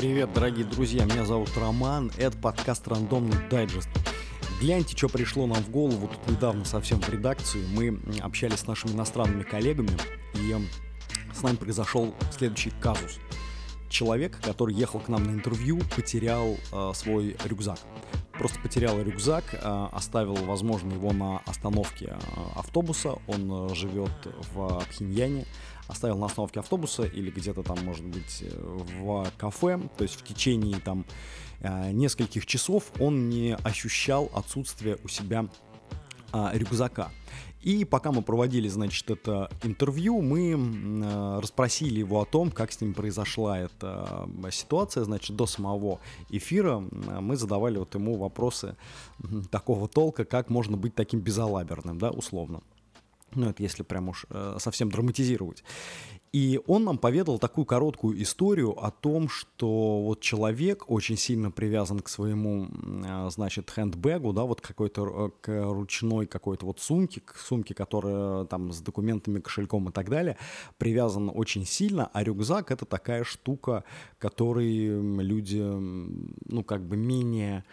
Привет, дорогие друзья, меня зовут Роман, это подкаст «Рандомный дайджест». Гляньте, что пришло нам в голову тут недавно совсем в редакции. Мы общались с нашими иностранными коллегами, и с нами произошел следующий казус. Человек, который ехал к нам на интервью, потерял э, свой рюкзак. Просто потерял рюкзак, э, оставил, возможно, его на остановке э, автобуса. Он э, живет в Пхеньяне оставил на остановке автобуса или где-то там, может быть, в кафе, то есть в течение там нескольких часов он не ощущал отсутствие у себя рюкзака. И пока мы проводили, значит, это интервью, мы э, расспросили его о том, как с ним произошла эта ситуация. Значит, до самого эфира мы задавали вот ему вопросы такого толка, как можно быть таким безалаберным, да, условно. Ну, это если прям уж э, совсем драматизировать. И он нам поведал такую короткую историю о том, что вот человек очень сильно привязан к своему, э, значит, хендбэгу, да, вот какой-то э, к ручной какой-то вот сумке, к сумке, которая там с документами, кошельком и так далее, привязан очень сильно, а рюкзак это такая штука, которой люди, ну, как бы менее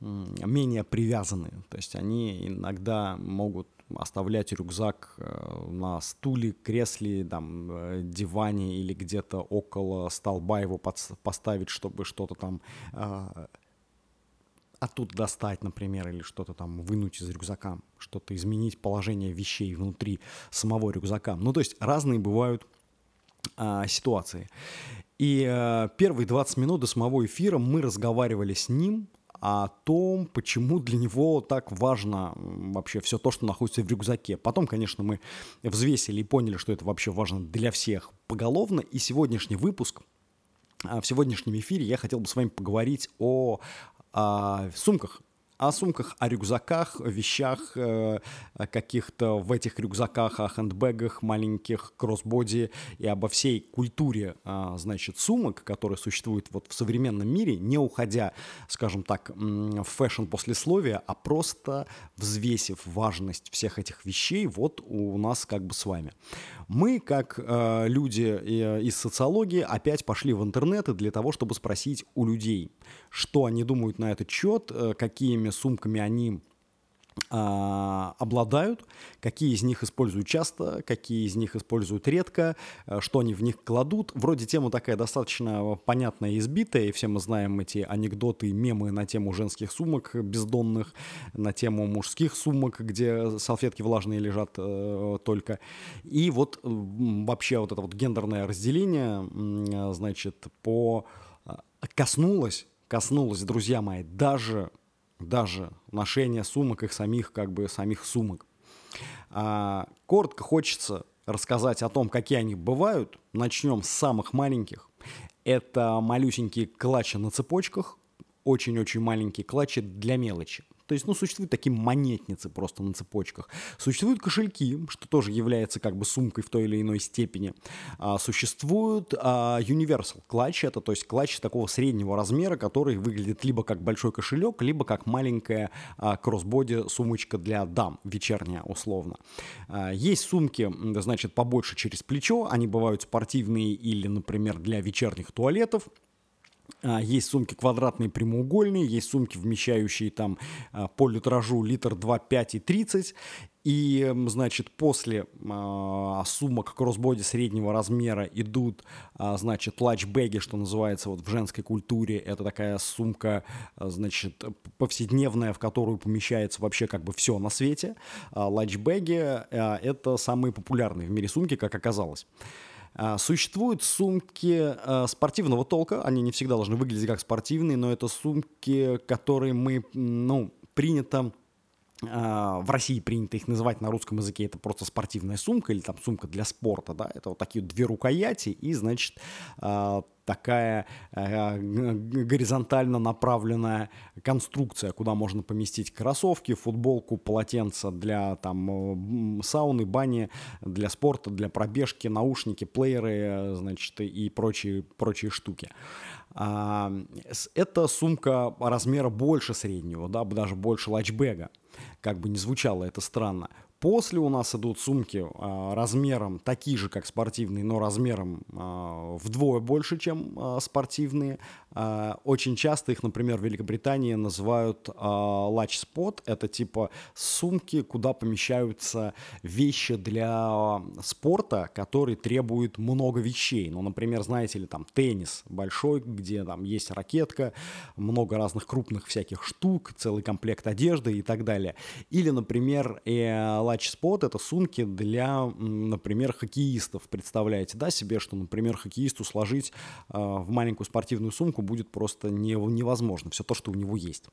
менее привязаны. То есть они иногда могут оставлять рюкзак э, на стуле, кресле, там, э, диване или где-то около столба его поставить, чтобы что-то там э, оттуда достать, например, или что-то там вынуть из рюкзака, что-то изменить положение вещей внутри самого рюкзака. Ну, то есть разные бывают э, ситуации. И э, первые 20 минут до самого эфира мы разговаривали с ним о том, почему для него так важно вообще все то, что находится в рюкзаке. Потом, конечно, мы взвесили и поняли, что это вообще важно для всех поголовно. И сегодняшний выпуск, а, в сегодняшнем эфире я хотел бы с вами поговорить о, о сумках о сумках, о рюкзаках, вещах э, каких-то в этих рюкзаках, о хендбэгах, маленьких кроссбоди и обо всей культуре, э, значит, сумок, которые существуют вот в современном мире, не уходя, скажем так, в фэшн-послесловие, а просто взвесив важность всех этих вещей вот у нас как бы с вами. Мы, как э, люди э, из социологии, опять пошли в интернеты для того, чтобы спросить у людей, что они думают на этот счет, э, какими сумками они а, обладают, какие из них используют часто, какие из них используют редко, э, что они в них кладут. Вроде тема такая достаточно понятная и избитая, и все мы знаем эти анекдоты, мемы на тему женских сумок бездонных, на тему мужских сумок, где салфетки влажные лежат э, только. И вот вообще вот это вот гендерное разделение, э, значит, по э, коснулось, коснулось, друзья мои, даже даже ношение сумок, их самих, как бы, самих сумок. А, коротко хочется рассказать о том, какие они бывают. Начнем с самых маленьких. Это малюсенькие клатчи на цепочках, очень-очень маленькие клатчи для мелочи. То есть, ну, существуют такие монетницы просто на цепочках. Существуют кошельки, что тоже является как бы сумкой в той или иной степени. А, существует а, Universal клатч, это то есть клатч такого среднего размера, который выглядит либо как большой кошелек, либо как маленькая а, кроссбоди сумочка для дам, вечерняя условно. А, есть сумки, значит, побольше через плечо, они бывают спортивные или, например, для вечерних туалетов. А, есть сумки квадратные, прямоугольные, есть сумки, вмещающие там а, по литражу литр 2, 5 и 30. И, значит, после э, сумок кроссбоди среднего размера идут, э, значит, лачбэги, что называется вот в женской культуре. Это такая сумка, э, значит, повседневная, в которую помещается вообще как бы все на свете. Э, лачбэги э, это самые популярные в мире сумки, как оказалось. А, существуют сумки а, спортивного толка, они не всегда должны выглядеть как спортивные, но это сумки, которые мы, ну, принято а, в России принято их называть на русском языке, это просто спортивная сумка или там сумка для спорта, да, это вот такие две рукояти и, значит, такая э, горизонтально направленная конструкция, куда можно поместить кроссовки, футболку, полотенце для там сауны, бани, для спорта, для пробежки, наушники, плееры, значит, и прочие, прочие штуки. А, это сумка размера больше среднего, да, даже больше лачбега. Как бы не звучало это странно. После у нас идут сумки а, размером такие же, как спортивные, но размером а, вдвое больше, чем а, спортивные. Очень часто их, например, в Великобритании называют Spot. Это типа сумки, куда помещаются вещи для спорта, которые требуют много вещей. Ну, например, знаете ли, там теннис большой, где там есть ракетка, много разных крупных всяких штук, целый комплект одежды и так далее. Или, например, э, лач-спот — это сумки для, например, хоккеистов. Представляете, да, себе, что, например, хоккеисту сложить э, в маленькую спортивную сумку будет просто не, невозможно. Все то, что у него есть.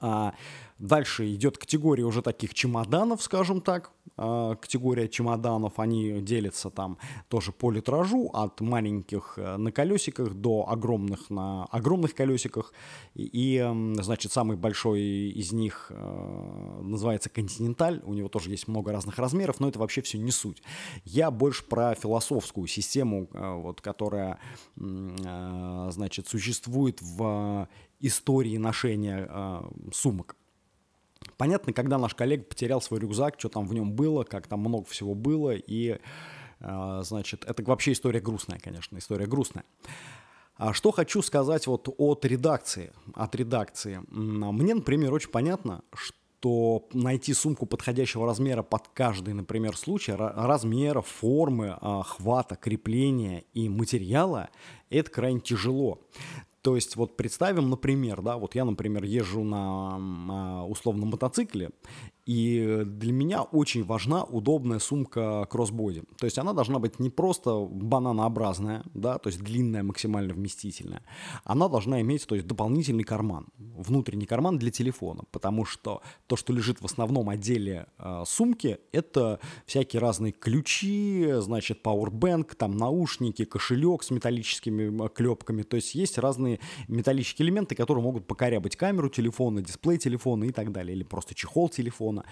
А дальше идет категория уже таких чемоданов, скажем так. А, категория чемоданов, они делятся там тоже по литражу, от маленьких э, на колесиках до огромных на огромных колесиках. И, значит, самый большой из них э, называется «Континенталь». У него тоже есть много разных размеров, но это вообще все не суть. Я больше про философскую систему, э, вот, которая, значит, существует в истории ношения э, сумок. Понятно, когда наш коллега потерял свой рюкзак, что там в нем было, как там много всего было, и, э, значит, это вообще история грустная, конечно, история грустная. А что хочу сказать вот от редакции, от редакции. Мне, например, очень понятно, что найти сумку подходящего размера под каждый, например, случай, размера, формы, а, хвата, крепления и материала, это крайне тяжело. То есть вот представим, например, да, вот я, например, езжу на условном мотоцикле, и для меня очень важна удобная сумка кроссбоди. То есть она должна быть не просто бананообразная, да, то есть длинная, максимально вместительная. Она должна иметь, то есть дополнительный карман, внутренний карман для телефона, потому что то, что лежит в основном отделе э, сумки, это всякие разные ключи, значит, powerbank, там наушники, кошелек с металлическими клепками. То есть есть разные металлические элементы, которые могут покорябать камеру телефона, дисплей телефона и так далее, или просто чехол телефона телефона.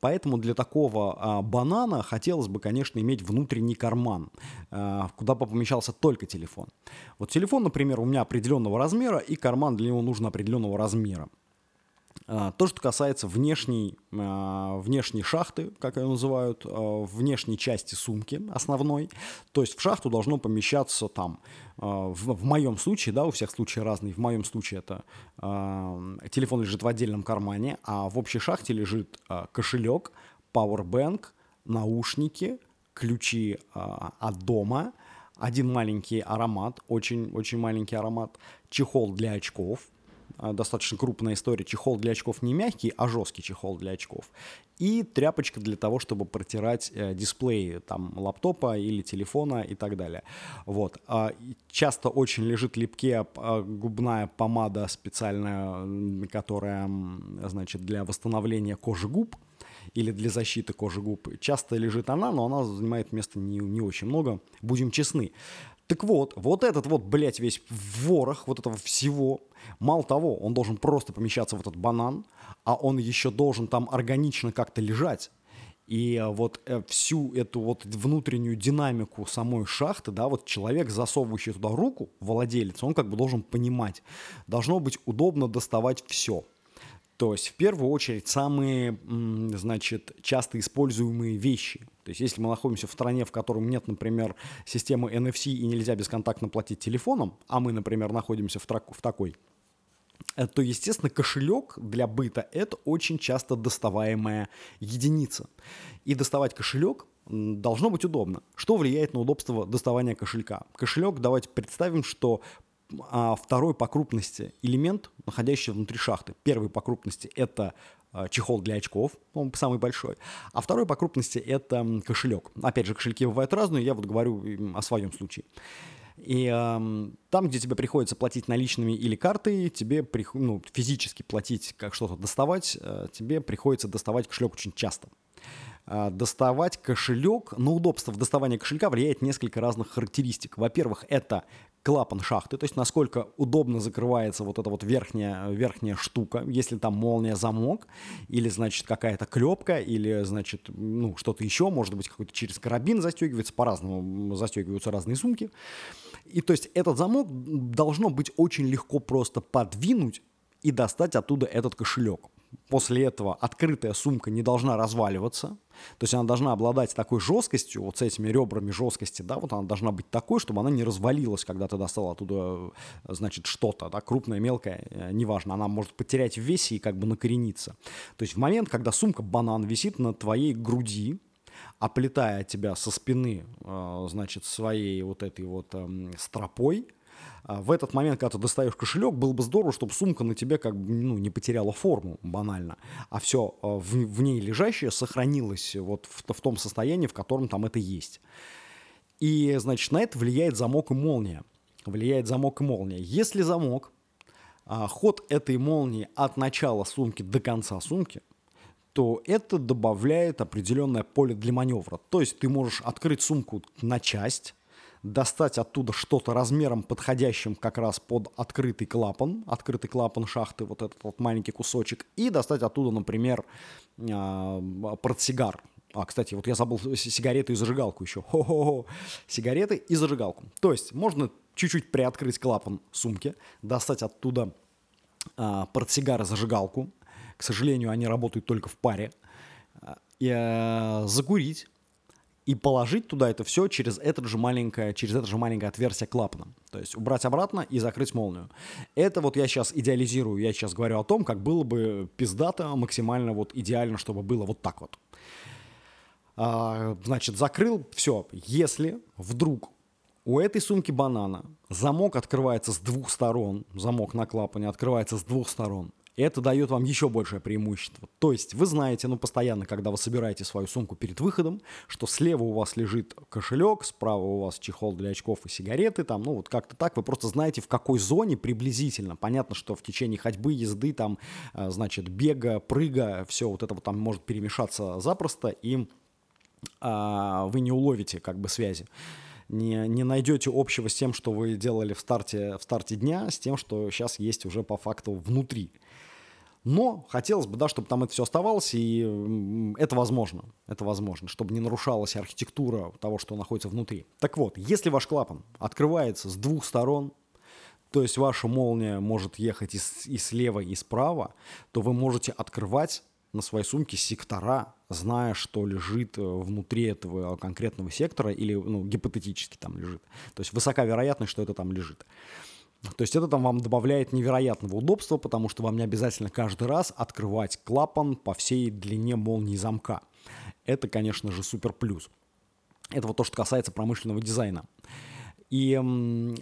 Поэтому для такого а, банана хотелось бы, конечно, иметь внутренний карман, а, куда бы помещался только телефон. Вот телефон, например, у меня определенного размера, и карман для него нужен определенного размера. А, то, что касается внешней, а, внешней шахты, как ее называют, а, внешней части сумки основной, то есть в шахту должно помещаться там, в, в моем случае, да, у всех случаи разные, в моем случае это телефон лежит в отдельном кармане, а в общей шахте лежит кошелек, powerbank, наушники, ключи от дома, один маленький аромат, очень-очень маленький аромат, чехол для очков – достаточно крупная история. Чехол для очков не мягкий, а жесткий чехол для очков. И тряпочка для того, чтобы протирать э, дисплей там, лаптопа или телефона и так далее. Вот. А, часто очень лежит липке а, губная помада специальная, которая, значит, для восстановления кожи губ или для защиты кожи губ. Часто лежит она, но она занимает места не, не очень много. Будем честны. Так вот, вот этот вот, блядь, весь ворох вот этого всего, мало того, он должен просто помещаться в этот банан, а он еще должен там органично как-то лежать. И вот э, всю эту вот внутреннюю динамику самой шахты, да, вот человек, засовывающий туда руку, владелец, он как бы должен понимать. Должно быть удобно доставать все – то есть в первую очередь самые, значит, часто используемые вещи. То есть если мы находимся в стране, в котором нет, например, системы NFC и нельзя бесконтактно платить телефоном, а мы, например, находимся в, в такой, э, то, естественно, кошелек для быта – это очень часто доставаемая единица. И доставать кошелек должно быть удобно. Что влияет на удобство доставания кошелька? Кошелек, давайте представим, что второй по крупности элемент, находящийся внутри шахты. Первый по крупности это а, чехол для очков, он самый большой, а второй по крупности это кошелек. Опять же, кошельки бывают разные, я вот говорю о своем случае. И э, там, где тебе приходится платить наличными или картой, тебе при, ну, физически платить, как что-то доставать, э, тебе приходится доставать кошелек очень часто. Э, доставать кошелек, на удобство в доставании кошелька влияет несколько разных характеристик. Во-первых, это клапан шахты, то есть насколько удобно закрывается вот эта вот верхняя, верхняя штука, если там молния замок, или, значит, какая-то клепка, или, значит, ну, что-то еще, может быть, какой-то через карабин застегивается, по-разному застегиваются разные сумки. И то есть этот замок должно быть очень легко просто подвинуть и достать оттуда этот кошелек. После этого открытая сумка не должна разваливаться, то есть она должна обладать такой жесткостью, вот с этими ребрами жесткости, да, вот она должна быть такой, чтобы она не развалилась, когда ты достал оттуда, значит, что-то, да, крупное, мелкое, э, неважно, она может потерять в весе и как бы накорениться. То есть в момент, когда сумка-банан висит на твоей груди, оплетая тебя со спины, э, значит, своей вот этой вот эм, стропой, в этот момент, когда ты достаешь кошелек, было бы здорово, чтобы сумка на тебе как бы ну, не потеряла форму банально, а все а, в, в ней лежащее сохранилось вот в, в том состоянии, в котором там это есть. И, значит, на это влияет замок и молния. Влияет замок и молния. Если замок, а, ход этой молнии от начала сумки до конца сумки, то это добавляет определенное поле для маневра. То есть ты можешь открыть сумку на часть, достать оттуда что-то размером подходящим как раз под открытый клапан, открытый клапан шахты, вот этот вот маленький кусочек, и достать оттуда, например, а, портсигар. А, кстати, вот я забыл сигареты и зажигалку еще. Хо-хо-хо. Сигареты и зажигалку. То есть можно чуть-чуть приоткрыть клапан сумки, достать оттуда а, портсигар и зажигалку. К сожалению, они работают только в паре. А, и а, закурить и положить туда это все через, этот же маленькое, через это же маленькое отверстие клапана. То есть убрать обратно и закрыть молнию. Это вот я сейчас идеализирую, я сейчас говорю о том, как было бы пиздато, максимально вот идеально, чтобы было вот так вот. А, значит, закрыл, все. Если вдруг у этой сумки банана замок открывается с двух сторон, замок на клапане открывается с двух сторон, это дает вам еще большее преимущество. То есть вы знаете, ну, постоянно, когда вы собираете свою сумку перед выходом, что слева у вас лежит кошелек, справа у вас чехол для очков и сигареты, там, ну, вот как-то так, вы просто знаете, в какой зоне приблизительно. Понятно, что в течение ходьбы, езды, там, э, значит, бега, прыга, все вот это вот там может перемешаться запросто, и а, вы не уловите как бы связи не, не найдете общего с тем, что вы делали в старте, в старте дня, с тем, что сейчас есть уже по факту внутри. Но хотелось бы, да, чтобы там это все оставалось, и это возможно. Это возможно, чтобы не нарушалась архитектура того, что находится внутри. Так вот, если ваш клапан открывается с двух сторон, то есть ваша молния может ехать и, с, и слева, и справа, то вы можете открывать на своей сумке сектора, зная, что лежит э, внутри этого конкретного сектора или ну, гипотетически там лежит. То есть высока вероятность, что это там лежит. То есть это там вам добавляет невероятного удобства, потому что вам не обязательно каждый раз открывать клапан по всей длине молнии замка. Это, конечно же, супер плюс. Это вот то, что касается промышленного дизайна. И,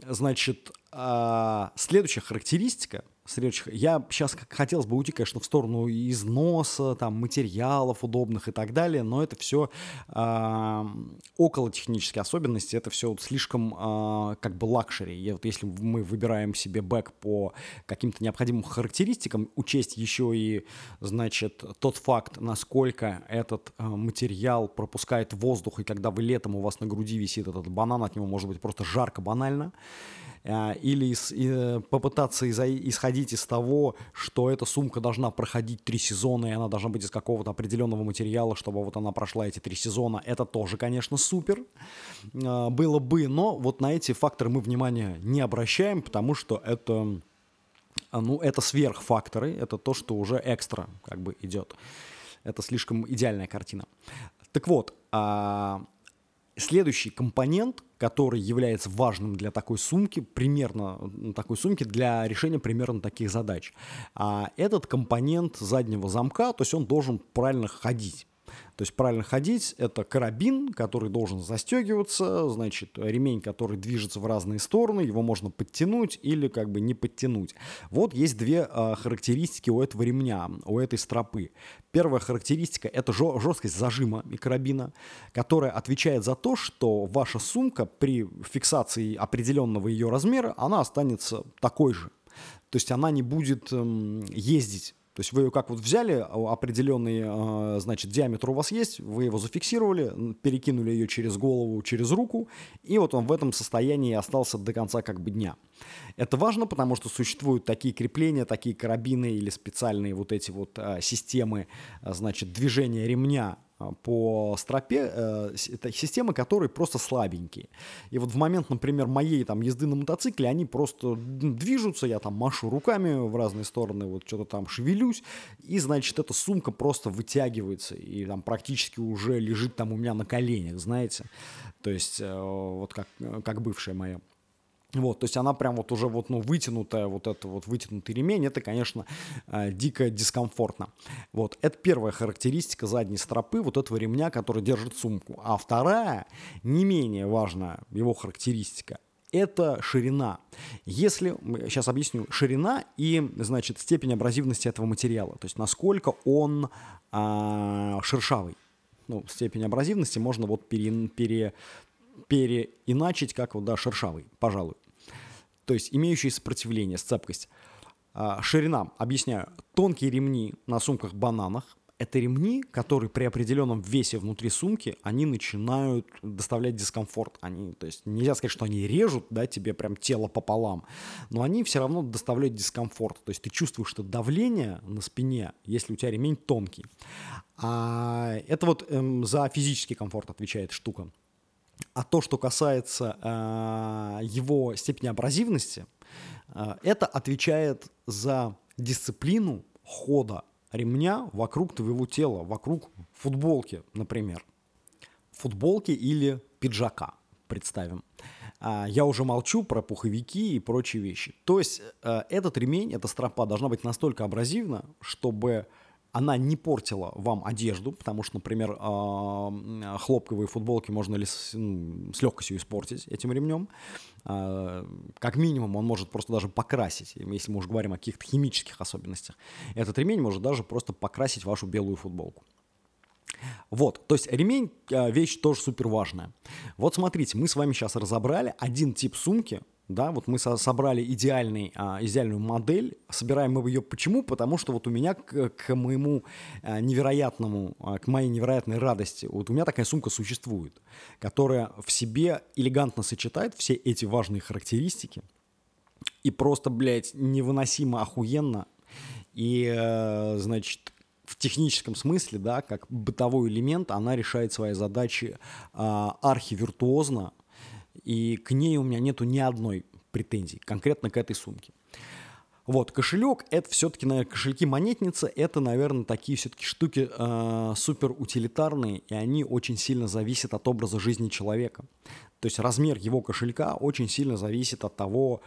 значит, а, следующая характеристика следующих. Я сейчас хотелось бы уйти, конечно, в сторону износа, там, материалов удобных и так далее, но это все э, около технические особенности, это все вот слишком э, как бы luxury. И вот если мы выбираем себе bag по каким-то необходимым характеристикам, учесть еще и, значит, тот факт, насколько этот э, материал пропускает воздух, и когда вы летом у вас на груди висит этот банан, от него может быть просто жарко банально, или из, и, попытаться из, исходить из того, что эта сумка должна проходить три сезона, и она должна быть из какого-то определенного материала, чтобы вот она прошла эти три сезона, это тоже, конечно, супер э, было бы, но вот на эти факторы мы внимания не обращаем, потому что это, ну, это сверхфакторы, это то, что уже экстра как бы идет. Это слишком идеальная картина. Так вот, а, Следующий компонент, который является важным для такой сумки, примерно такой сумки для решения примерно таких задач, а этот компонент заднего замка, то есть он должен правильно ходить. То есть правильно ходить – это карабин, который должен застегиваться, значит, ремень, который движется в разные стороны, его можно подтянуть или как бы не подтянуть. Вот есть две э, характеристики у этого ремня, у этой стропы. Первая характеристика – это жесткость зажима и карабина, которая отвечает за то, что ваша сумка при фиксации определенного ее размера, она останется такой же. То есть она не будет эм, ездить то есть вы ее как вот взяли, а, определенный, а, значит, диаметр у вас есть, вы его зафиксировали, перекинули ее через голову, через руку, и вот он в этом состоянии остался до конца как бы дня. Это важно, потому что существуют такие крепления, такие карабины или специальные вот эти вот а, системы, значит, движения ремня по стропе э, это системы, которые просто слабенькие. И вот в момент, например, моей там езды на мотоцикле, они просто движутся, я там машу руками в разные стороны, вот что-то там шевелюсь, и, значит, эта сумка просто вытягивается и там практически уже лежит там у меня на коленях, знаете. То есть э, вот как, как бывшая моя. Вот, то есть она прям вот уже вот, ну, вытянутая, вот это вот вытянутый ремень, это, конечно, э, дико дискомфортно. Вот, это первая характеристика задней стропы вот этого ремня, который держит сумку. А вторая, не менее важная его характеристика, это ширина. Если, сейчас объясню, ширина и, значит, степень абразивности этого материала, то есть насколько он э, шершавый. Ну, степень абразивности можно вот пере, пере, переиначить как вот, да, шершавый, пожалуй то есть имеющие сопротивление, сцепкость. А, ширина, объясняю, тонкие ремни на сумках-бананах – это ремни, которые при определенном весе внутри сумки, они начинают доставлять дискомфорт. Они, то есть нельзя сказать, что они режут да, тебе прям тело пополам, но они все равно доставляют дискомфорт. То есть ты чувствуешь, что давление на спине, если у тебя ремень тонкий. А это вот эм, за физический комфорт отвечает штука. А то, что касается э, его степени абразивности, э, это отвечает за дисциплину хода ремня вокруг твоего тела, вокруг футболки, например. Футболки или пиджака, представим. А, я уже молчу про пуховики и прочие вещи. То есть этот ремень, эта стропа должна быть настолько абразивна, чтобы она не портила вам одежду, потому что, например, а, хлопковые футболки можно ли с, ну, с легкостью испортить этим ремнем. А, как минимум он может просто даже покрасить, если мы уже говорим о каких-то химических особенностях. Этот ремень может даже просто покрасить вашу белую футболку. Вот, то есть ремень а, вещь тоже супер важная. Вот смотрите, мы с вами сейчас разобрали один тип сумки, да, вот мы со собрали идеальный, а, идеальную модель, собираем мы ее почему? Потому что вот у меня к, к моему а, невероятному, а, к моей невероятной радости, вот у меня такая сумка существует, которая в себе элегантно сочетает все эти важные характеристики и просто, блядь, невыносимо охуенно и, э, значит, в техническом смысле, да, как бытовой элемент, она решает свои задачи э, архивиртуозно, и к ней у меня нету ни одной претензии, конкретно к этой сумке. Вот, кошелек, это все-таки, наверное, кошельки монетницы, это, наверное, такие все-таки штуки э, супер утилитарные, и они очень сильно зависят от образа жизни человека. То есть размер его кошелька очень сильно зависит от того,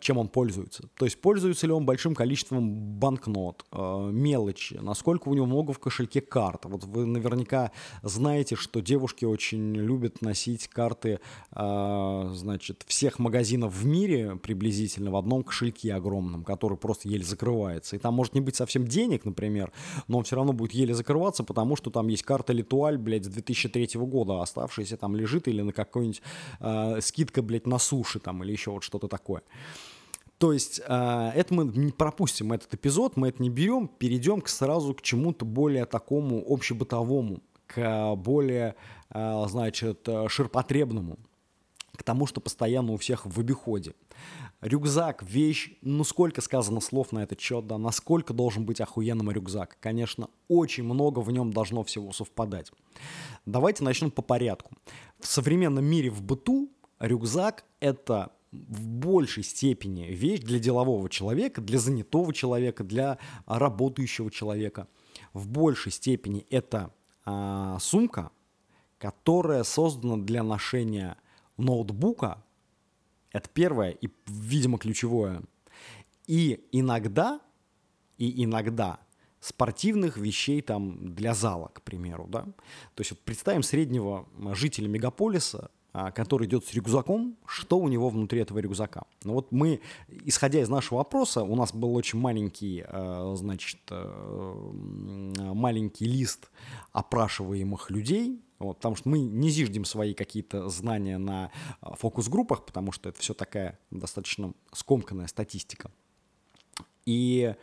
чем он пользуется. То есть пользуется ли он большим количеством банкнот, э, мелочи, насколько у него много в кошельке карт. Вот вы наверняка знаете, что девушки очень любят носить карты, э, значит, всех магазинов в мире приблизительно в одном кошельке огромном, который просто еле закрывается. И там может не быть совсем денег, например, но он все равно будет еле закрываться, потому что там есть карта Литуаль, блядь, с 2003 года, оставшаяся там лежит или на какой-нибудь э, скидка, блядь, на суши там или еще вот что-то такое. То есть э, это мы не пропустим этот эпизод, мы это не берем, перейдем к, сразу к чему-то более такому общебытовому, к более, э, значит, ширпотребному, к тому, что постоянно у всех в обиходе. Рюкзак, вещь, ну сколько сказано слов на этот счет, да, насколько должен быть охуенным рюкзак. Конечно, очень много в нем должно всего совпадать. Давайте начнем по порядку. В современном мире в быту рюкзак – это в большей степени вещь для делового человека, для занятого человека, для работающего человека. В большей степени это а, сумка, которая создана для ношения ноутбука, это первое и, видимо, ключевое. И иногда, и иногда спортивных вещей там для зала, к примеру, да. То есть вот представим среднего жителя мегаполиса, а, который идет с рюкзаком, что у него внутри этого рюкзака. Ну вот мы, исходя из нашего опроса, у нас был очень маленький, а, значит, а, маленький лист опрашиваемых людей, вот, потому что мы не зиждем свои какие-то знания на фокус-группах, потому что это все такая достаточно скомканная статистика. И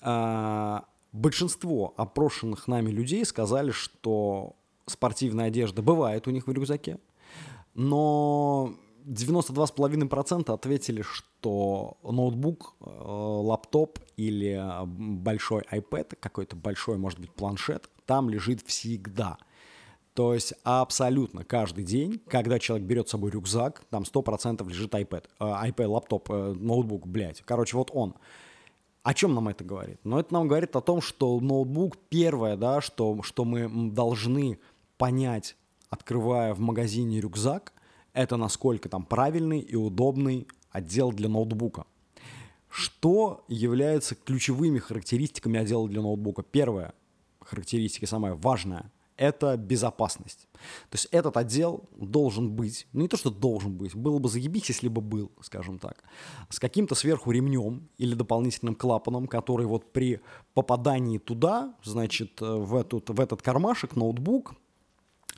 а, большинство опрошенных нами людей сказали, что спортивная одежда бывает у них в рюкзаке, но 92,5% ответили, что ноутбук, э, лаптоп или большой iPad, какой-то большой, может быть, планшет, там лежит всегда. То есть абсолютно каждый день, когда человек берет с собой рюкзак, там 100% лежит iPad, э, iPad, лаптоп, э, ноутбук, блядь. Короче, вот он. О чем нам это говорит? Ну, это нам говорит о том, что ноутбук первое, да, что, что мы должны понять, открывая в магазине рюкзак, это насколько там правильный и удобный отдел для ноутбука. Что является ключевыми характеристиками отдела для ноутбука? Первая характеристика, самая важная, это безопасность. То есть этот отдел должен быть, ну не то, что должен быть, было бы заебись, если бы был, скажем так, с каким-то сверху ремнем или дополнительным клапаном, который вот при попадании туда, значит, в, эту, в этот кармашек, ноутбук,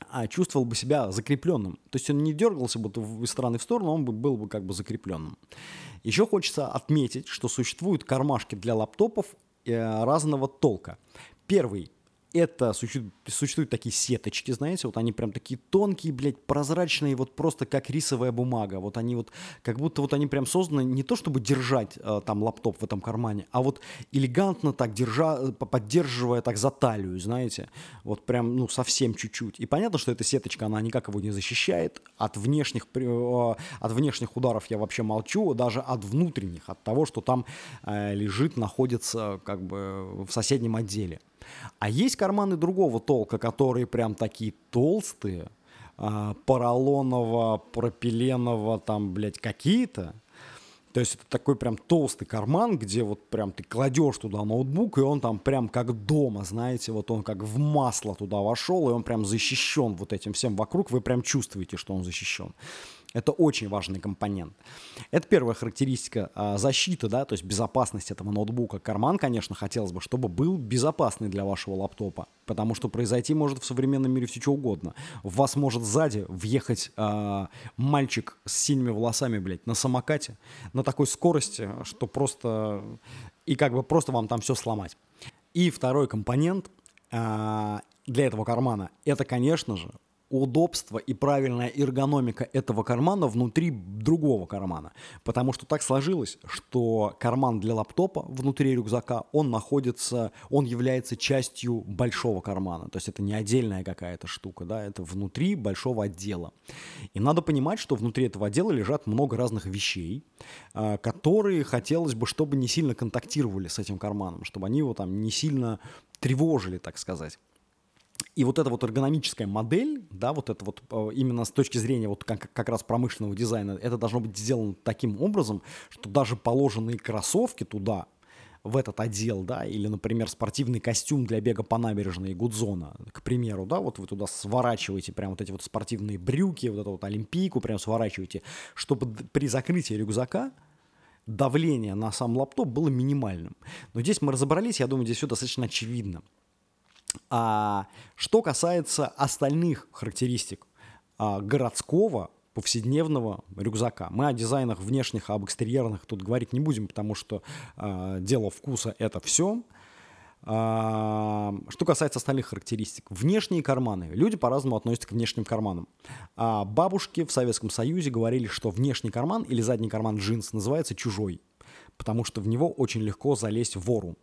а чувствовал бы себя закрепленным. То есть он не дергался бы из стороны в сторону, он бы был бы как бы закрепленным. Еще хочется отметить, что существуют кармашки для лаптопов э, разного толка. Первый это существуют, существуют такие сеточки, знаете, вот они прям такие тонкие, блядь, прозрачные, вот просто как рисовая бумага. Вот они вот, как будто вот они прям созданы не то, чтобы держать э, там лаптоп в этом кармане, а вот элегантно так держа, поддерживая так за талию, знаете, вот прям, ну, совсем чуть-чуть. И понятно, что эта сеточка, она никак его не защищает. От внешних, э, от внешних ударов я вообще молчу, даже от внутренних, от того, что там э, лежит, находится как бы в соседнем отделе. А есть карманы другого толка, которые прям такие толстые, а, поролоново, пропиленово, там, блядь, какие-то. То есть это такой прям толстый карман, где вот прям ты кладешь туда ноутбук, и он там прям как дома, знаете, вот он как в масло туда вошел, и он прям защищен вот этим всем вокруг, вы прям чувствуете, что он защищен. Это очень важный компонент. Это первая характеристика а, защиты, да, то есть безопасность этого ноутбука. Карман, конечно, хотелось бы, чтобы был безопасный для вашего лаптопа, потому что произойти может в современном мире все что угодно. В вас может сзади въехать а, мальчик с синими волосами, блядь, на самокате, на такой скорости, что просто... И как бы просто вам там все сломать. И второй компонент а, для этого кармана, это, конечно же, удобство и правильная эргономика этого кармана внутри другого кармана. Потому что так сложилось, что карман для лаптопа внутри рюкзака, он находится, он является частью большого кармана. То есть это не отдельная какая-то штука, да, это внутри большого отдела. И надо понимать, что внутри этого отдела лежат много разных вещей, а, которые хотелось бы, чтобы не сильно контактировали с этим карманом, чтобы они его там не сильно тревожили, так сказать. И вот эта вот эргономическая модель, да, вот это вот э, именно с точки зрения вот как, как раз промышленного дизайна, это должно быть сделано таким образом, что даже положенные кроссовки туда, в этот отдел, да, или, например, спортивный костюм для бега по набережной Гудзона, к примеру, да, вот вы туда сворачиваете прям вот эти вот спортивные брюки, вот эту вот олимпийку прям сворачиваете, чтобы при закрытии рюкзака давление на сам лаптоп было минимальным. Но здесь мы разобрались, я думаю, здесь все достаточно очевидно. А что касается остальных характеристик а, городского повседневного рюкзака. Мы о дизайнах внешних, об экстерьерных тут говорить не будем, потому что э, дело вкуса это все. А, что касается остальных характеристик. Внешние карманы. Люди по-разному относятся к внешним карманам. А бабушки в Советском Союзе говорили, что внешний карман или задний карман джинс называется чужой, потому что в него очень легко залезть вору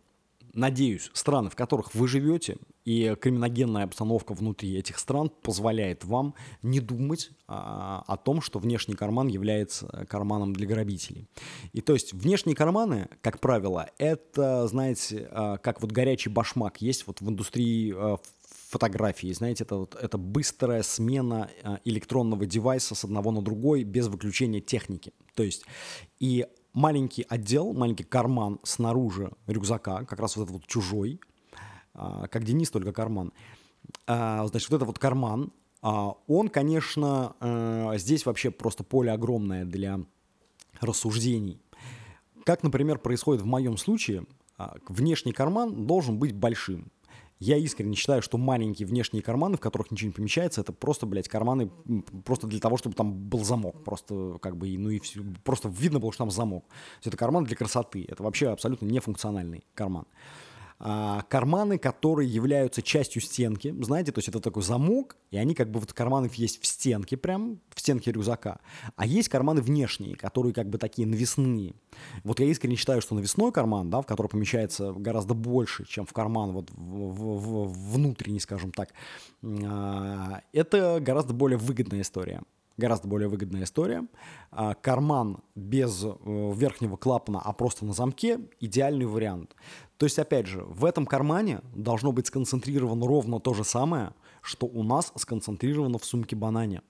надеюсь, страны, в которых вы живете, и криминогенная обстановка внутри этих стран позволяет вам не думать а, о том, что внешний карман является карманом для грабителей. И то есть внешние карманы, как правило, это, знаете, а, как вот горячий башмак есть вот в индустрии а, фотографии, знаете, это, вот, это быстрая смена а, электронного девайса с одного на другой без выключения техники. То есть и маленький отдел, маленький карман снаружи рюкзака, как раз вот этот вот чужой, а, как Денис, только карман. А, значит, вот этот вот карман, а, он, конечно, э, здесь вообще просто поле огромное для рассуждений. Как, например, происходит в моем случае, внешний карман должен быть большим. Я искренне считаю, что маленькие внешние карманы, в которых ничего не помещается, это просто, блядь, карманы просто для того, чтобы там был замок. Просто как бы, ну и все, просто видно было, что там замок. это карман для красоты. Это вообще абсолютно нефункциональный карман. А, карманы, которые являются частью стенки, знаете, то есть это такой замок, и они как бы вот карманы есть в стенке прям, в стенке рюкзака, а есть карманы внешние, которые как бы такие навесные. Вот я искренне считаю, что навесной карман, да, в который помещается гораздо больше, чем в карман вот в, в, в, внутренний, скажем так, а, это гораздо более выгодная история гораздо более выгодная история. А, карман без э, верхнего клапана, а просто на замке – идеальный вариант. То есть, опять же, в этом кармане должно быть сконцентрировано ровно то же самое, что у нас сконцентрировано в сумке банане.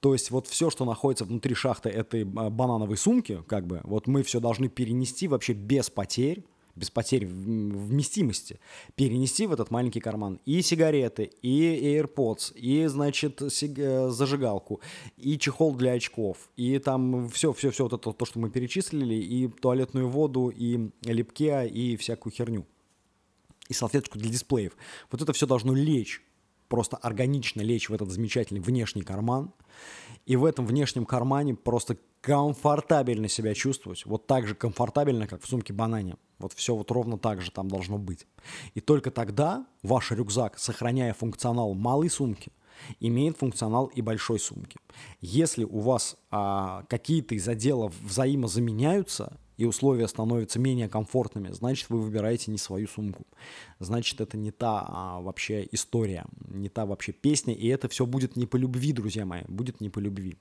То есть вот все, что находится внутри шахты этой а, банановой сумки, как бы, вот мы все должны перенести вообще без потерь без потерь вместимости, перенести в этот маленький карман и сигареты, и AirPods, и, значит, э, зажигалку, и чехол для очков, и там все-все-все вот это, то, что мы перечислили, и туалетную воду, и липке, и всякую херню, и салфеточку для дисплеев. Вот это все должно лечь, просто органично лечь в этот замечательный внешний карман, и в этом внешнем кармане просто комфортабельно себя чувствовать, вот так же комфортабельно, как в сумке банане. Вот все вот ровно так же там должно быть. И только тогда ваш рюкзак, сохраняя функционал малой сумки, имеет функционал и большой сумки. Если у вас а, какие-то из отделов взаимозаменяются, и условия становятся менее комфортными, значит, вы выбираете не свою сумку. Значит, это не та а, вообще история, не та вообще песня, и это все будет не по любви, друзья мои, будет не по любви.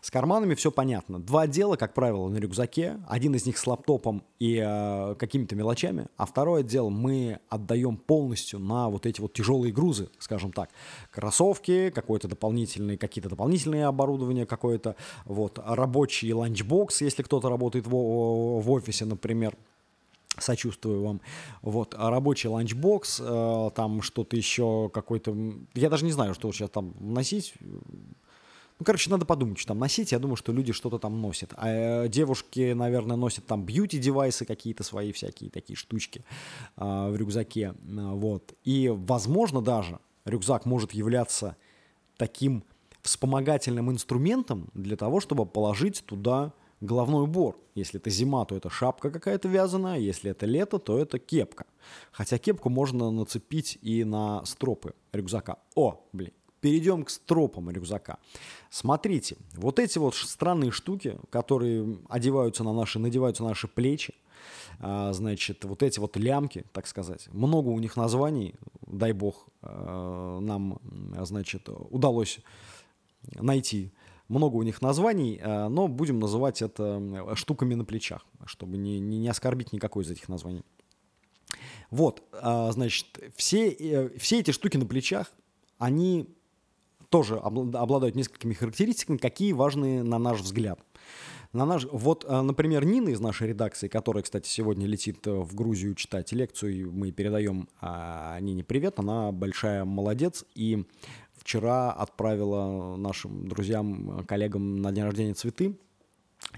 С карманами все понятно. Два отдела, как правило, на рюкзаке. Один из них с лаптопом и э, какими-то мелочами, а второй отдел мы отдаем полностью на вот эти вот тяжелые грузы, скажем так. Кроссовки, какое-то дополнительные, какие-то дополнительные оборудования, какое-то вот рабочий ланчбокс, если кто-то работает в, в офисе, например сочувствую вам. Вот, а рабочий ланчбокс, э, там что-то еще какой-то... Я даже не знаю, что сейчас там носить. Ну, короче, надо подумать, что там носить. Я думаю, что люди что-то там носят. А э, девушки, наверное, носят там beauty-девайсы какие-то свои всякие такие штучки э, в рюкзаке. Вот. И, возможно, даже рюкзак может являться таким вспомогательным инструментом для того, чтобы положить туда головной убор. Если это зима, то это шапка какая-то вязаная, если это лето, то это кепка. Хотя кепку можно нацепить и на стропы рюкзака. О, блин, перейдем к стропам рюкзака. Смотрите, вот эти вот странные штуки, которые одеваются на наши, надеваются на наши плечи, а, значит, вот эти вот лямки, так сказать, много у них названий, дай бог, а, нам, значит, удалось найти много у них названий, а, но будем называть это штуками на плечах, чтобы не, не, не оскорбить никакой из этих названий. Вот, значит, все, э, все эти штуки на плечах, они тоже обладают несколькими характеристиками, какие важные на наш взгляд. На наш, вот, э, например, Нина из нашей редакции, которая, кстати, сегодня летит э, в Грузию читать лекцию, мы передаем а, Нине привет, она большая молодец, и вчера отправила нашим друзьям, коллегам на день рождения цветы,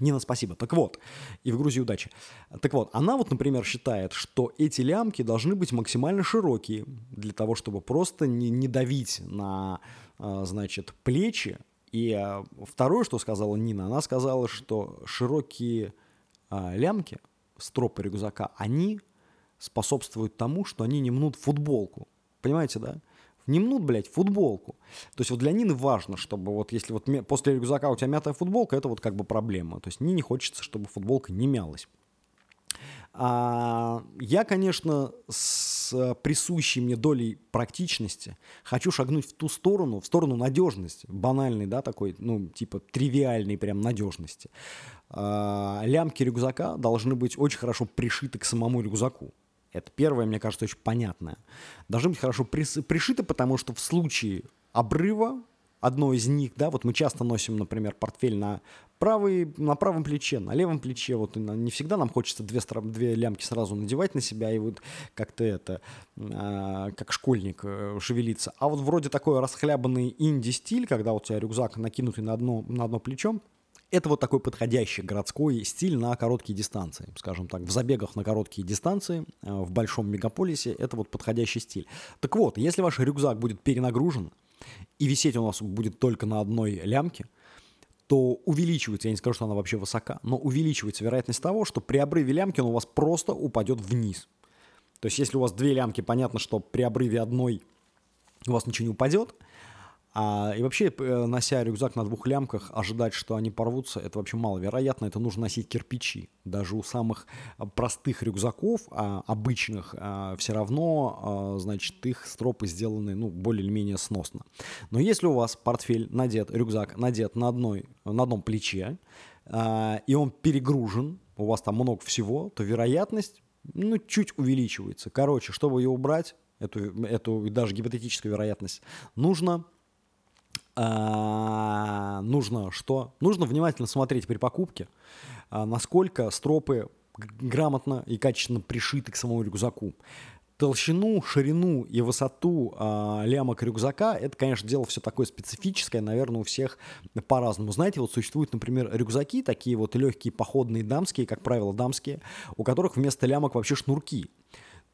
Нина, спасибо. Так вот, и в Грузии удачи. Так вот, она вот, например, считает, что эти лямки должны быть максимально широкие для того, чтобы просто не, не давить на, а, значит, плечи. И а, второе, что сказала Нина, она сказала, что широкие а, лямки, стропы рюкзака, они способствуют тому, что они не мнут футболку. Понимаете, да? не мнут, блядь, футболку. То есть вот для Нины важно, чтобы вот если вот после рюкзака у тебя мятая футболка, это вот как бы проблема. То есть Нине хочется, чтобы футболка не мялась. А, я, конечно, с присущей мне долей практичности хочу шагнуть в ту сторону, в сторону надежности, банальной, да, такой, ну, типа тривиальной прям надежности. А, лямки рюкзака должны быть очень хорошо пришиты к самому рюкзаку. Это первое, мне кажется, очень понятное. Должны быть хорошо пришиты, потому что в случае обрыва одно из них, да, вот мы часто носим, например, портфель на, правый, на правом плече, на левом плече, вот не всегда нам хочется две, две лямки сразу надевать на себя и вот как-то это, э, как школьник э, шевелиться. А вот вроде такой расхлябанный инди-стиль, когда у тебя рюкзак накинутый на одно, на одно плечо, это вот такой подходящий городской стиль на короткие дистанции, скажем так, в забегах на короткие дистанции э, в большом мегаполисе это вот подходящий стиль. Так вот, если ваш рюкзак будет перенагружен и висеть у вас будет только на одной лямке, то увеличивается, я не скажу, что она вообще высока, но увеличивается вероятность того, что при обрыве лямки он у вас просто упадет вниз. То есть если у вас две лямки, понятно, что при обрыве одной у вас ничего не упадет – а, и вообще, э, нося рюкзак на двух лямках, ожидать, что они порвутся, это вообще маловероятно. Это нужно носить кирпичи. Даже у самых а, простых рюкзаков, а, обычных, а, все равно, а, значит, их стропы сделаны, ну, более или менее сносно. Но если у вас портфель надет, рюкзак надет на, одной, на одном плече, а, и он перегружен, у вас там много всего, то вероятность, ну, чуть увеличивается. Короче, чтобы ее убрать, эту, эту даже гипотетическую вероятность, нужно нужно что? Нужно внимательно смотреть при покупке, а, насколько стропы грамотно и качественно пришиты к самому рюкзаку. Толщину, ширину и высоту э, лямок рюкзака это, конечно, дело все такое специфическое, наверное, у всех по-разному. Знаете, вот существуют, например, рюкзаки, такие вот легкие, походные, дамские, как правило, дамские, у которых вместо лямок вообще шнурки.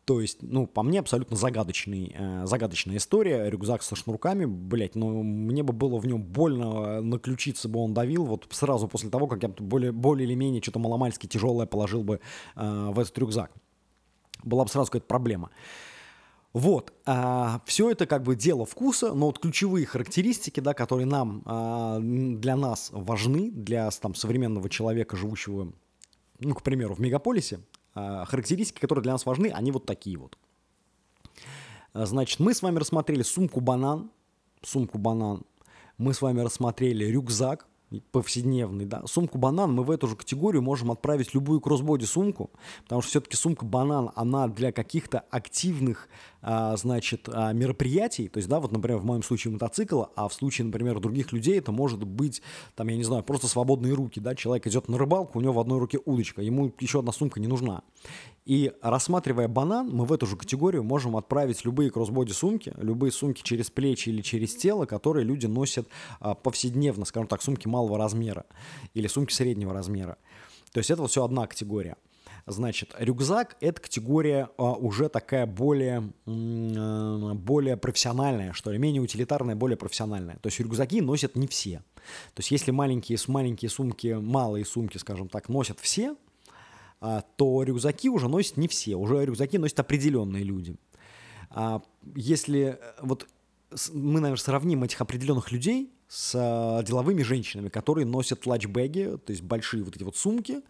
То есть, ну, по мне абсолютно загадочный, э, загадочная история. Рюкзак со шнурками, блять, ну, мне бы было в нем больно, на ключице бы он давил, вот сразу после того, как я более, более или менее что-то маломальски тяжелое положил бы э, в этот рюкзак. Была бы сразу какая-то проблема. Вот, а, все это как бы дело вкуса, но вот ключевые характеристики, да, которые нам, а, для нас важны, для там, современного человека, живущего, ну, к примеру, в мегаполисе, характеристики, которые для нас важны, они вот такие вот. А, значит, мы с вами рассмотрели сумку банан, сумку банан. Мы с вами рассмотрели рюкзак, повседневный, да, сумку банан мы в эту же категорию можем отправить любую кроссбоди сумку, потому что все-таки сумка банан, она для каких-то активных, а, значит, а, мероприятий, то есть, да, вот, например, в моем случае мотоцикл, а в случае, например, других людей это может быть, там, я не знаю, просто свободные руки, да, человек идет на рыбалку, у него в одной руке удочка, ему еще одна сумка не нужна. И рассматривая банан, мы в эту же категорию можем отправить любые кроссбоди сумки, любые сумки через плечи или через тело, которые люди носят а, повседневно, скажем так, сумки малого размера или сумки среднего размера. То есть это все одна категория. Значит, рюкзак – это категория а, уже такая более, а, более профессиональная, что ли, менее утилитарная, более профессиональная. То есть рюкзаки носят не все. То есть если маленькие, маленькие сумки, малые сумки, скажем так, носят все, то рюкзаки уже носят не все, уже рюкзаки носят определенные люди. А, если э, вот мы, наверное, сравним этих определенных людей с э, деловыми женщинами, которые носят лачбеги, то есть большие вот эти вот сумки,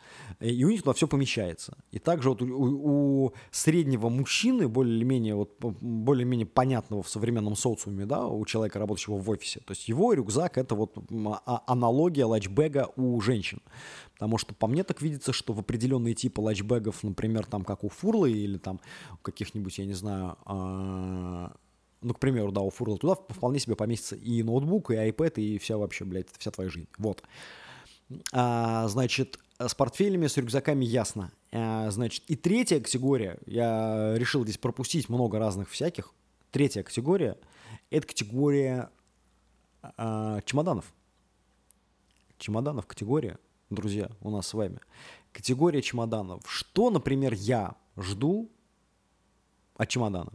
и у них туда все помещается. И также вот у, у среднего мужчины, более-менее вот, более-менее понятного в современном социуме, да, у человека, работающего в офисе, то есть его рюкзак — это вот а, аналогия лачбега у женщин. Потому что по мне так видится, что в определенные типы лачбегов, например, там как у Фурлы или там каких-нибудь, я не знаю, э, ну, к примеру, да, у Фурла туда вполне себе поместится и ноутбук, и iPad, и вся вообще, блядь, вся твоя жизнь. Вот. А, значит, с портфелями, с рюкзаками ясно. А, значит, и третья категория, я решил здесь пропустить много разных всяких. Третья категория – это категория а, чемоданов. Чемоданов категория, друзья, у нас с вами. Категория чемоданов. Что, например, я жду от чемодана?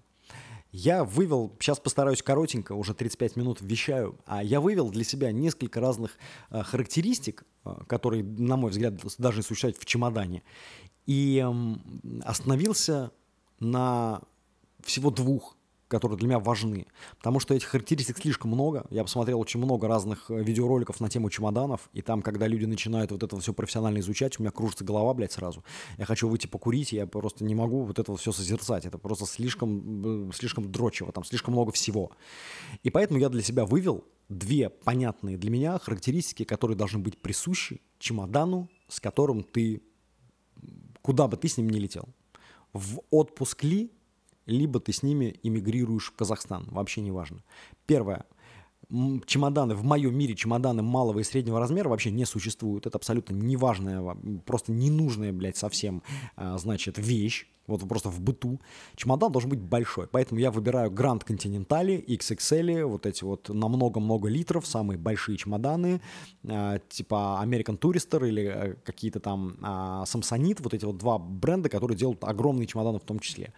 Я вывел, сейчас постараюсь коротенько, уже 35 минут вещаю, а я вывел для себя несколько разных э, характеристик, э, которые, на мой взгляд, должны существовать в чемодане, и э, остановился на всего двух которые для меня важны. Потому что этих характеристик слишком много. Я посмотрел очень много разных э, видеороликов на тему чемоданов. И там, когда люди начинают вот это все профессионально изучать, у меня кружится голова, блядь, сразу. Я хочу выйти покурить, я просто не могу вот это все созерцать. Это просто слишком, слишком дрочево, там слишком много всего. И поэтому я для себя вывел две понятные для меня характеристики, которые должны быть присущи чемодану, с которым ты, куда бы ты с ним не летел. В отпуск ли либо ты с ними эмигрируешь в Казахстан, вообще не важно. Первое. Чемоданы, в моем мире чемоданы малого и среднего размера вообще не существуют. Это абсолютно неважная, просто ненужная, блядь, совсем, а, значит, вещь вот просто в быту, чемодан должен быть большой. Поэтому я выбираю Grand Continental, XXL, вот эти вот на много-много литров, самые большие чемоданы, э, типа American Tourister или э, какие-то там э, Samsonite, вот эти вот два бренда, которые делают огромные чемоданы в том числе.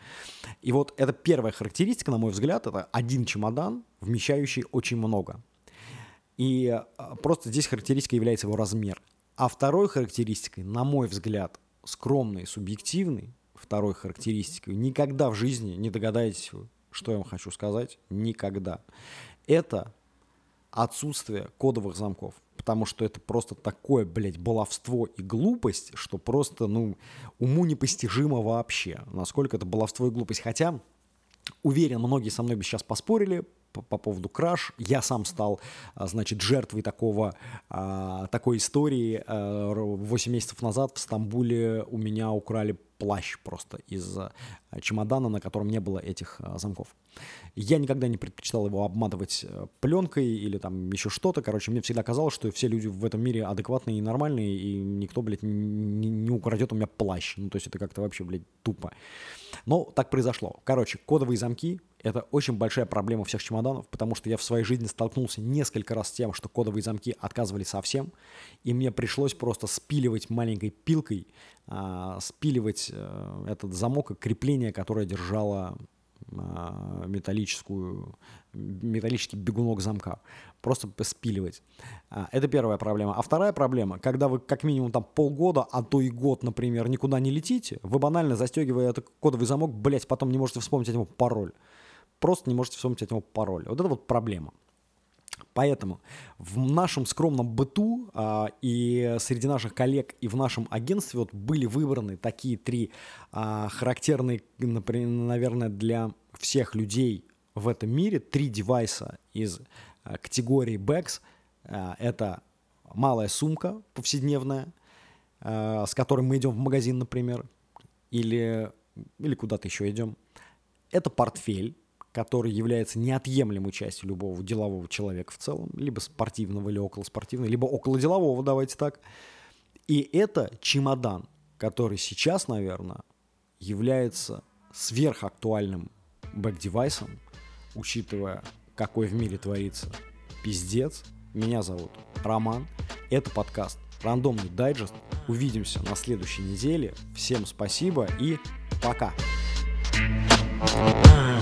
И вот это первая характеристика, на мой взгляд, это один чемодан, вмещающий очень много. И э, просто здесь характеристика является его размер. А второй характеристикой, на мой взгляд, скромной, субъективной, второй характеристикой, никогда в жизни не догадаетесь что я вам хочу сказать, никогда. Это отсутствие кодовых замков. Потому что это просто такое, блядь, баловство и глупость, что просто, ну, уму непостижимо вообще, насколько это баловство и глупость. Хотя, уверен, многие со мной бы сейчас поспорили, по, по поводу краш. Я сам стал, а, значит, жертвой такого, а, такой истории. 8 месяцев назад в Стамбуле у меня украли плащ просто из чемодана, на котором не было этих замков. Я никогда не предпочитал его обматывать э, пленкой или там еще что-то. Короче, мне всегда казалось, что все люди в этом мире адекватные и нормальные, и никто, блядь, не, не украдет у меня плащ. Ну, то есть это как-то вообще, блядь, тупо. Но так произошло. Короче, кодовые замки это очень большая проблема всех чемоданов, потому что я в своей жизни столкнулся несколько раз с тем, что кодовые замки отказывали совсем, и мне пришлось просто спиливать маленькой пилкой, а, спиливать а, этот замок и крепление, которое держало а, металлическую, металлический бегунок замка. Просто спиливать. А, это первая проблема. А вторая проблема, когда вы как минимум там полгода, а то и год, например, никуда не летите, вы банально застегивая этот кодовый замок, блять, потом не можете вспомнить от него пароль просто не можете вспомнить от него пароль. Вот это вот проблема. Поэтому в нашем скромном быту а, и среди наших коллег и в нашем агентстве вот были выбраны такие три а, характерные, например, наверное, для всех людей в этом мире три девайса из а, категории BEX. А, это малая сумка повседневная, а, с которой мы идем в магазин, например, или, или куда-то еще идем. Это портфель, который является неотъемлемой частью любого делового человека в целом, либо спортивного или околоспортивного, либо около делового, давайте так. И это чемодан, который сейчас, наверное, является сверхактуальным бэк-девайсом, учитывая, какой в мире творится пиздец. Меня зовут Роман. Это подкаст «Рандомный дайджест». Увидимся на следующей неделе. Всем спасибо и пока. Пока.